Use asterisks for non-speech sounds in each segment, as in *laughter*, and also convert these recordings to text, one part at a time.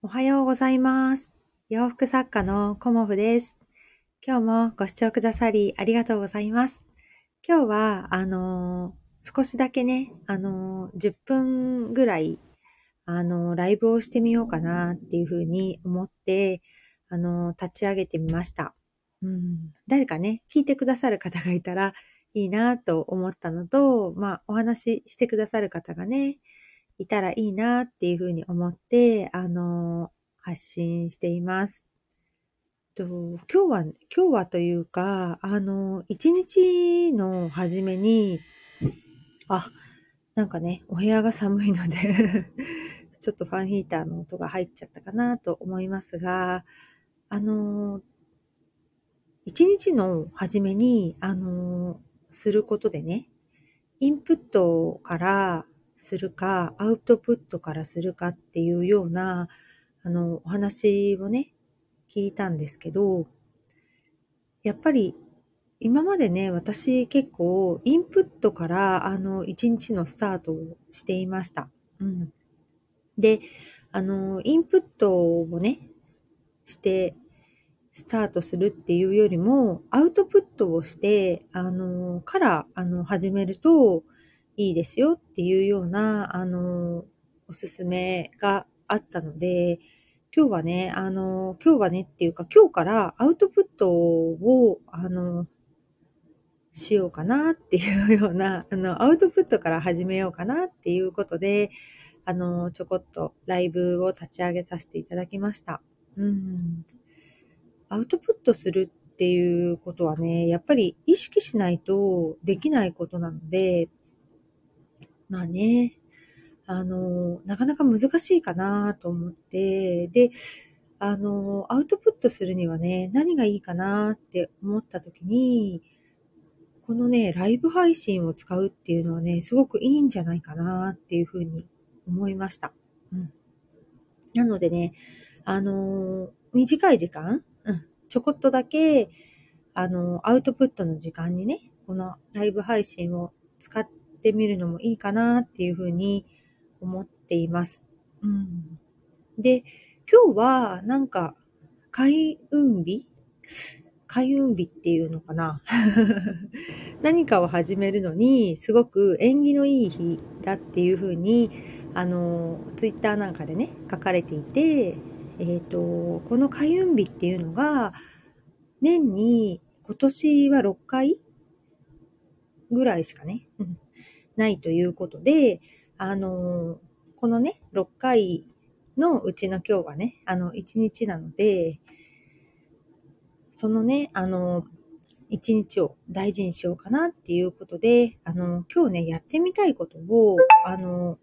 おはようございます。洋服作家のコモフです。今日もご視聴くださりありがとうございます。今日は、あのー少しだけね、あのー10分ぐらい、あのーライブをしてみようかなっていうふうに思って、あの立ち上げてみました。うん、誰かね、聞いてくださる方がいたらいいなと思ったのと、まあ、お話ししてくださる方がね、いたらいいなっていうふうに思って、あの、発信しています。と今日は、今日はというか、あの、一日の初めに、あ、なんかね、お部屋が寒いので、*laughs* ちょっとファンヒーターの音が入っちゃったかなと思いますが、あの、一日の初めに、あの、することでね、インプットからするか、アウトプットからするかっていうような、あの、お話をね、聞いたんですけど、やっぱり、今までね、私結構、インプットから、あの、一日のスタートをしていました。うん。で、あの、インプットをね、して、スタートするっていうよりも、アウトプットをして、あの、から、あの、始めるといいですよっていうような、あの、おすすめがあったので、今日はね、あの、今日はねっていうか、今日からアウトプットを、あの、しようかなっていうような、あの、アウトプットから始めようかなっていうことで、あの、ちょこっとライブを立ち上げさせていただきました。うん。アウトプットするっていうことはね、やっぱり意識しないとできないことなので、まあね、あの、なかなか難しいかなと思って、で、あの、アウトプットするにはね、何がいいかなって思った時に、このね、ライブ配信を使うっていうのはね、すごくいいんじゃないかなっていうふうに思いました。うん。なのでね、あの、短い時間、うん、ちょこっとだけ、あの、アウトプットの時間にね、このライブ配信を使ってみるのもいいかなっていうふうに思っています。うん。で、今日はなんか、開運日？開運日っていうのかな？*laughs* 何かを始めるのにすごく縁起のいい日だっていうふうにあのツイッターなんかでね書かれていて、えっ、とこの開運日っていうのが年に今年は6回ぐらいしかね、うんないということであのこのね6回のうちの今日はねあの1日なのでそのね、あの、一日を大事にしようかなっていうことで、あの、今日ね、やってみたいことを、あの、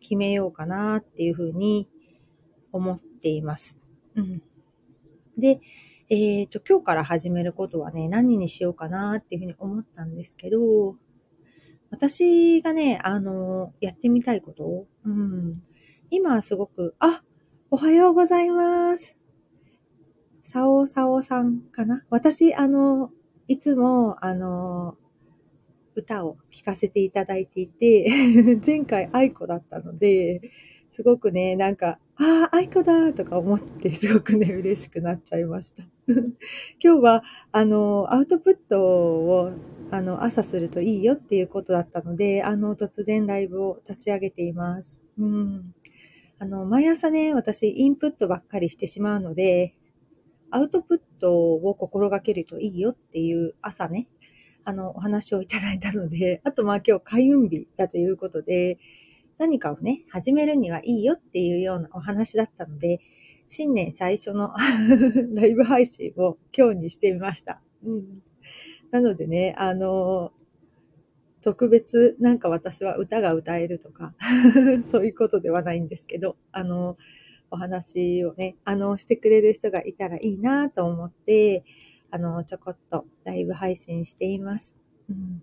決めようかなっていうふうに思っています。うん。で、えっ、と、今日から始めることはね、何にしようかなっていうふうに思ったんですけど、私がね、あの、やってみたいこと、うん。今はすごく、あ、おはようございます。さおさおさんかな私、あの、いつも、あの、歌を聴かせていただいていて、*laughs* 前回愛子だったので、すごくね、なんか、ああ、愛子だとか思って、すごくね、嬉しくなっちゃいました。*laughs* 今日は、あの、アウトプットを、あの、朝するといいよっていうことだったので、あの、突然ライブを立ち上げています。うん。あの、毎朝ね、私、インプットばっかりしてしまうので、アウトプットを心がけるといいよっていう朝ね、あの、お話をいただいたので、*laughs* あとまあ今日開運日だということで、何かをね、始めるにはいいよっていうようなお話だったので、新年最初の *laughs* ライブ配信を今日にしてみました。うん。なのでね、あの、特別なんか私は歌が歌えるとか、*laughs* そういうことではないんですけど、あの、お話をね、あの、してくれる人がいたらいいなと思って、あの、ちょこっとライブ配信しています。うん、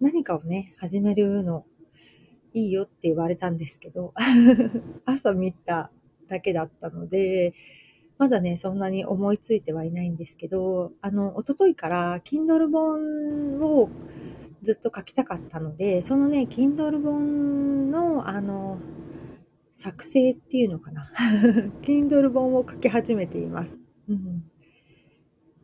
何かをね、始めるのいいよって言われたんですけど、*laughs* 朝見ただけだったので、まだね、そんなに思いついてはいないんですけど、あの、一昨日から Kindle 本をずっと書きたかったので、そのね、Kindle 本の、あの、作成っていうのかな？*laughs* Kindle 本を書き始めています。うん、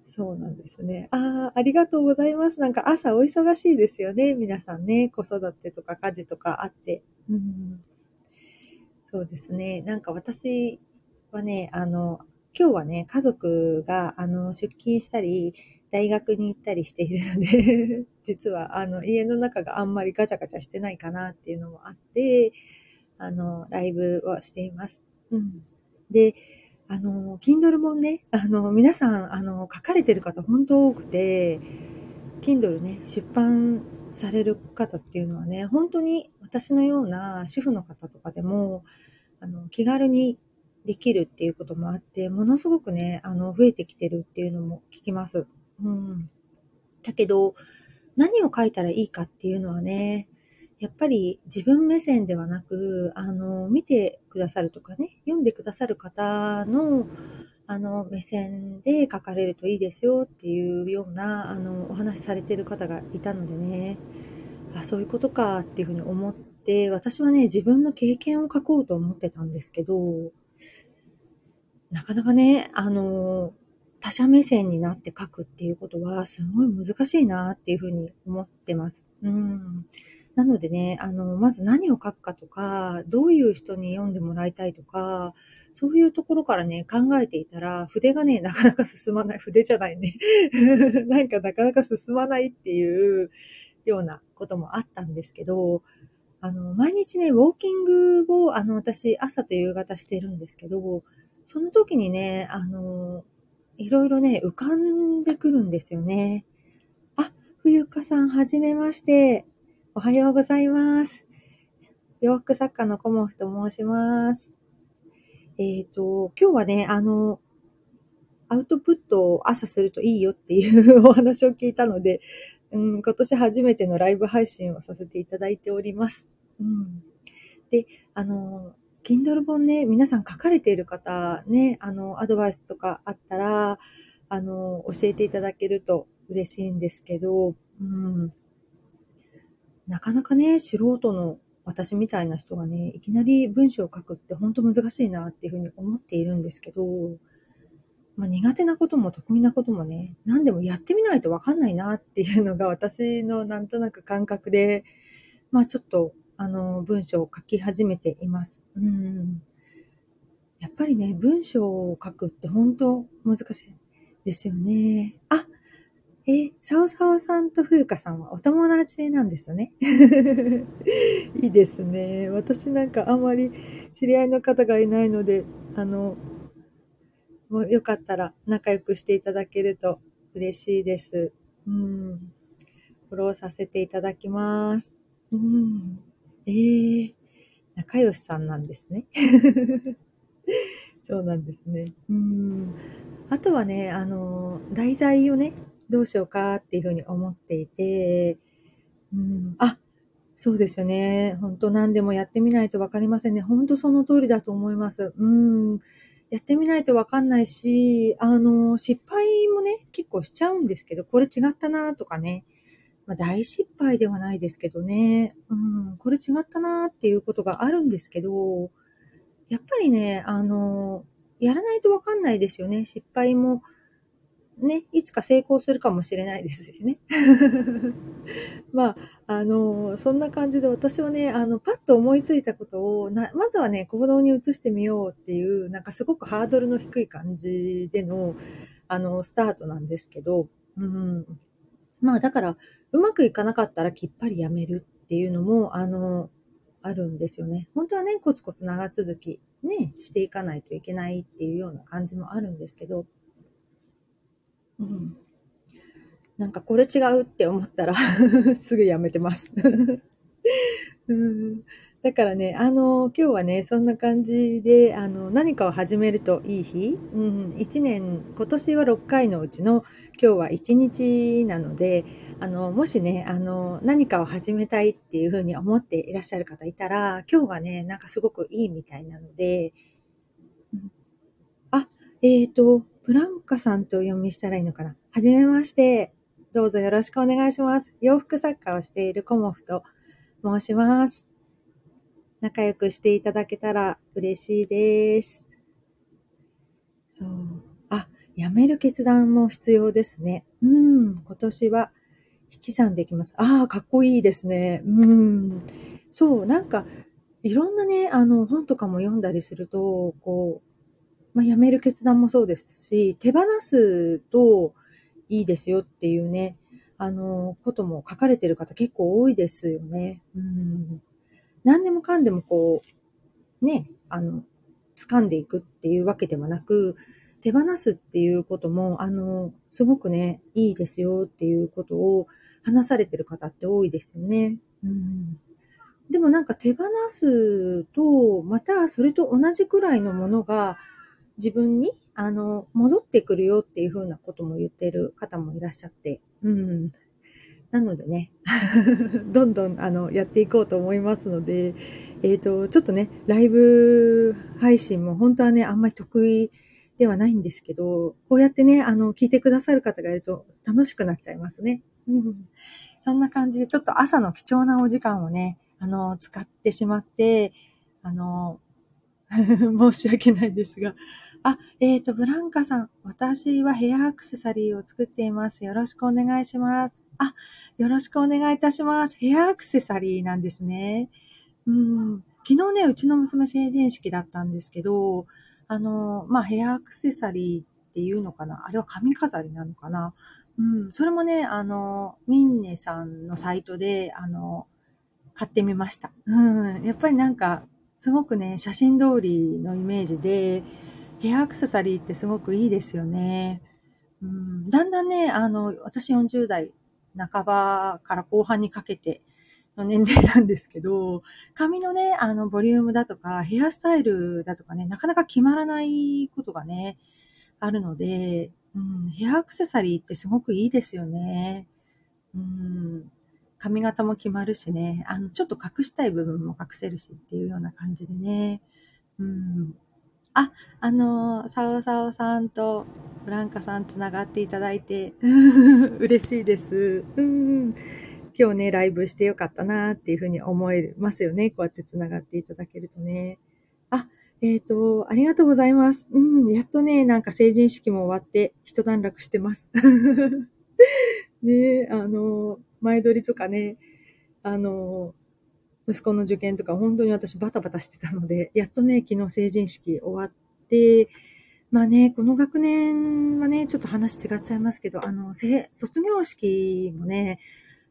そうなんですね。ああ、ありがとうございます。なんか朝お忙しいですよね。皆さんね。子育てとか家事とかあって。うん、そうですね。なんか私はね、あの、今日はね、家族が、あの、出勤したり、大学に行ったりしているので *laughs* 実は、あの、家の中があんまりガチャガチャしてないかなっていうのもあって、あの、ライブをしています。うん。で、あの、Kindle 本ね、あの、皆さん、あの、書かれてる方本当多くて、Kindle ね、出版される方っていうのはね、本当に私のような主婦の方とかでも、あの、気軽にできるっていうこともあって、ものすごくね、あの、増えてきてるっていうのも聞きます。うん。だけど、何を書いたらいいかっていうのはね、やっぱり自分目線ではなく、あの、見てくださるとかね、読んでくださる方の、あの、目線で書かれるといいですよっていうような、あの、お話しされてる方がいたのでね、あ、そういうことかっていうふうに思って、私はね、自分の経験を書こうと思ってたんですけど、なかなかね、あの、他者目線になって書くっていうことはすごい難しいなっていうふうに思ってます。うん。なのでね、あの、まず何を書くかとか、どういう人に読んでもらいたいとか、そういうところからね、考えていたら、筆がね、なかなか進まない。筆じゃないね。*laughs* なんかなかなか進まないっていうようなこともあったんですけど、あの、毎日ね、ウォーキングを、あの、私、朝と夕方してるんですけど、その時にね、あの、いろいろね、浮かんでくるんですよね。あ、冬香さん、はじめまして。おはようございます。洋服作家のコモフと申します。えっ、ー、と、今日はね、あの、アウトプットを朝するといいよっていう *laughs* お話を聞いたので、うん、今年初めてのライブ配信をさせていただいております。うん、で、あの、Kindle 本ね、皆さん書かれている方ね、あの、アドバイスとかあったら、あの、教えていただけると嬉しいんですけど、うん、なかなかね、素人の私みたいな人がね、いきなり文章を書くって本当難しいなっていうふうに思っているんですけど、まあ、苦手なことも得意なこともね、何でもやってみないとわかんないなっていうのが私のなんとなく感覚で、まあちょっとあの、文章を書き始めています。うん。やっぱりね、文章を書くって本当難しいですよね。あ、え、サオサオさんと風花さんはお友達なんですね。*laughs* いいですね。私なんかあんまり知り合いの方がいないので、あの、もうよかったら仲良くしていただけると嬉しいです。うん。フォローさせていただきます。うん。ええー、仲良しさんなんですね。*laughs* そうなんですね。うん。あとはね、あの、題材をね、どうしようかっていうふうに思っていて、うん、あ、そうですよね。本当何でもやってみないとわかりませんね。本当その通りだと思います。うん。やってみないとわかんないし、あの、失敗もね、結構しちゃうんですけど、これ違ったなとかね、まあ、大失敗ではないですけどね、うん、これ違ったなっていうことがあるんですけど、やっぱりね、あの、やらないとわかんないですよね。失敗も、ね、いつか成功するかもしれないですしね。*laughs* まあ、あの、そんな感じで私はね、あの、パッと思いついたことをな、まずはね、行動に移してみようっていう、なんかすごくハードルの低い感じでの、あの、スタートなんですけど、うん、まあだから、うまくいかなかったらきっぱりやめるっていうのも、あの、あるんですよね。本当はね、コツコツ長続き、ね、していかないといけないっていうような感じもあるんですけど、うん。なんかこれ違うって思ったら *laughs* すぐやめてます。*laughs* うん。だからね、あの、今日はね、そんな感じで、あの、何かを始めるといい日、うん、1年、今年は6回のうちの今日は1日なので、あの、もしね、あの、何かを始めたいっていうふうに思っていらっしゃる方いたら、今日がね、なんかすごくいいみたいなので、うん、あ、えっ、ー、と、プランカさんとお読みしたらいいのかな？はじめまして。どうぞよろしくお願いします。洋服作家をしているコモフと申します。仲良くしていただけたら嬉しいです。そう。あ、辞める決断も必要ですね。うん、今年は引き算できます。ああ、かっこいいですね。うん。そう、なんか、いろんなね、あの、本とかも読んだりすると、こう、まあ、辞める決断もそうですし、手放すといいですよっていうね、あの、ことも書かれてる方結構多いですよね。うん。何でもかんでもこう、ね、あの、掴んでいくっていうわけではなく、手放すっていうことも、あの、すごくね、いいですよっていうことを話されてる方って多いですよね。うん。でもなんか手放すと、またそれと同じくらいのものが自分に、あの、戻ってくるよっていうふうなことも言ってる方もいらっしゃって、うん。なのでね、*laughs* どんどんあのやっていこうと思いますので、えっ、ー、と、ちょっとね、ライブ配信も本当はね、あんまり得意ではないんですけど、こうやってね、あの、聞いてくださる方がいると楽しくなっちゃいますね。うん。そんな感じで、ちょっと朝の貴重なお時間をね、あの、使ってしまって、あの、*laughs* 申し訳ないですが、あ、えっ、ー、と、ブランカさん。私はヘアアクセサリーを作っています。よろしくお願いします。あ、よろしくお願いいたします。ヘアアクセサリーなんですね。うん。昨日ね、うちの娘成人式だったんですけど、あの、まあ、ヘアアクセサリーっていうのかな？あれは髪飾りなのかな？うん。それもね、あの、ミンネさんのサイトで、あの、買ってみました。うん。やっぱりなんか、すごくね、写真通りのイメージで、ヘアアクセサリーってすごくいいですよね。うん、だんだんね、あの、私40代半ばから後半にかけての年齢なんですけど、髪のね、あの、ボリュームだとか、ヘアスタイルだとかね、なかなか決まらないことがね、あるので、うん、ヘアアクセサリーってすごくいいですよね。うん、髪型も決まるしね、あの、ちょっと隠したい部分も隠せるしっていうような感じでね。うん、あ、あの、サオサオさんとフランカさんつながっていただいて、*laughs* 嬉しいです。うん。今日ね、ライブしてよかったなっていうふうに思えますよね。こうやってつながっていただけるとね。あ、えっ、ー、と、ありがとうございます。うん、やっとね、なんか成人式も終わって一段落してます。*laughs* ねあの、前撮りとかね、あの、息子の受験とか本当に私バタバタしてたので、やっとね、昨日成人式終わって、まあね、この学年はね、ちょっと話違っちゃいますけど、あの、卒業式もね、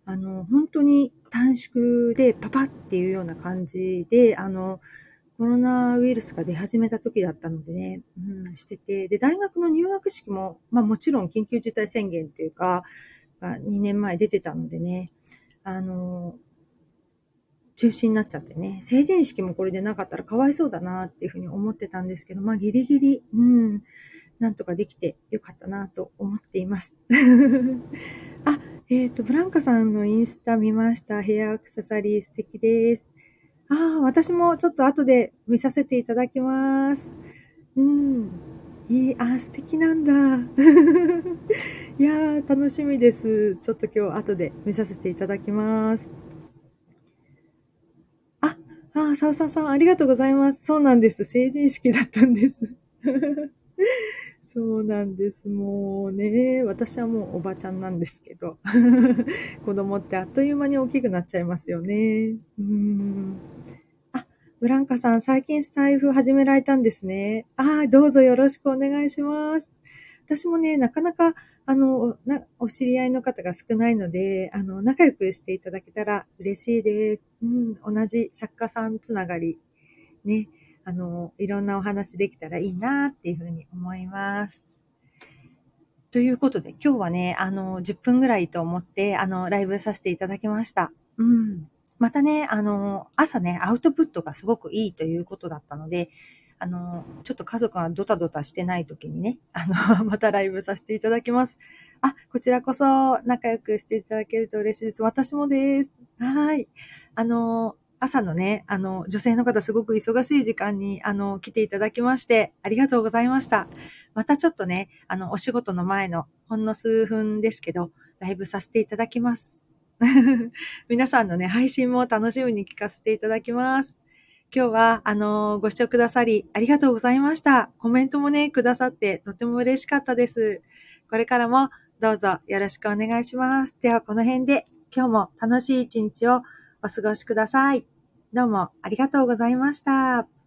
あの、本当に短縮でパパっていうような感じで、あの、コロナウイルスが出始めた時だったのでね、うん、してて、で、大学の入学式も、まあもちろん緊急事態宣言っていうか、2年前出てたのでね、あの、中止になっちゃってね、成人式もこれでなかったらかわいそうだなっていうふうに思ってたんですけど、まあギリギリ、うん、なんとかできてよかったなと思っています。*laughs* あ、えっ、ー、と、ブランカさんのインスタ見ました。ヘアアクセサリー素敵です。ああ、私もちょっと後で見させていただきます。うん。いい、あ、素敵なんだ。*laughs* いやー、楽しみです。ちょっと今日後で見させていただきます。ああ、さうささん、ありがとうございます。そうなんです。成人式だったんです。*laughs* そうなんです。もうね、私はもうおばちゃんなんですけど、*laughs* 子供ってあっという間に大きくなっちゃいますよね。うん。ブランカさん、最近スタイフ始められたんですね。ああ、どうぞよろしくお願いします。私もね、なかなか、あの、な、お知り合いの方が少ないので、あの、仲良くしていただけたら嬉しいです。うん、同じ作家さんつながり、ね、あの、いろんなお話できたらいいなっていうふうに思います。ということで、今日はね、あの、10分ぐらいと思って、あの、ライブさせていただきました。うん。またね、あの、朝ね、アウトプットがすごくいいということだったので、あの、ちょっと家族がドタドタしてない時にね、あの、*laughs* またライブさせていただきます。あ、こちらこそ仲良くしていただけると嬉しいです。私もです。はい。あの、朝のね、あの、女性の方すごく忙しい時間に、あの、来ていただきまして、ありがとうございました。またちょっとね、あの、お仕事の前のほんの数分ですけど、ライブさせていただきます。*laughs* 皆さんのね、配信も楽しみに聞かせていただきます。今日は、あのーご視聴くださりありがとうございました。コメントもね、くださってとても嬉しかったです。これからもどうぞよろしくお願いします。では、この辺で今日も楽しい一日をお過ごしください。どうもありがとうございました。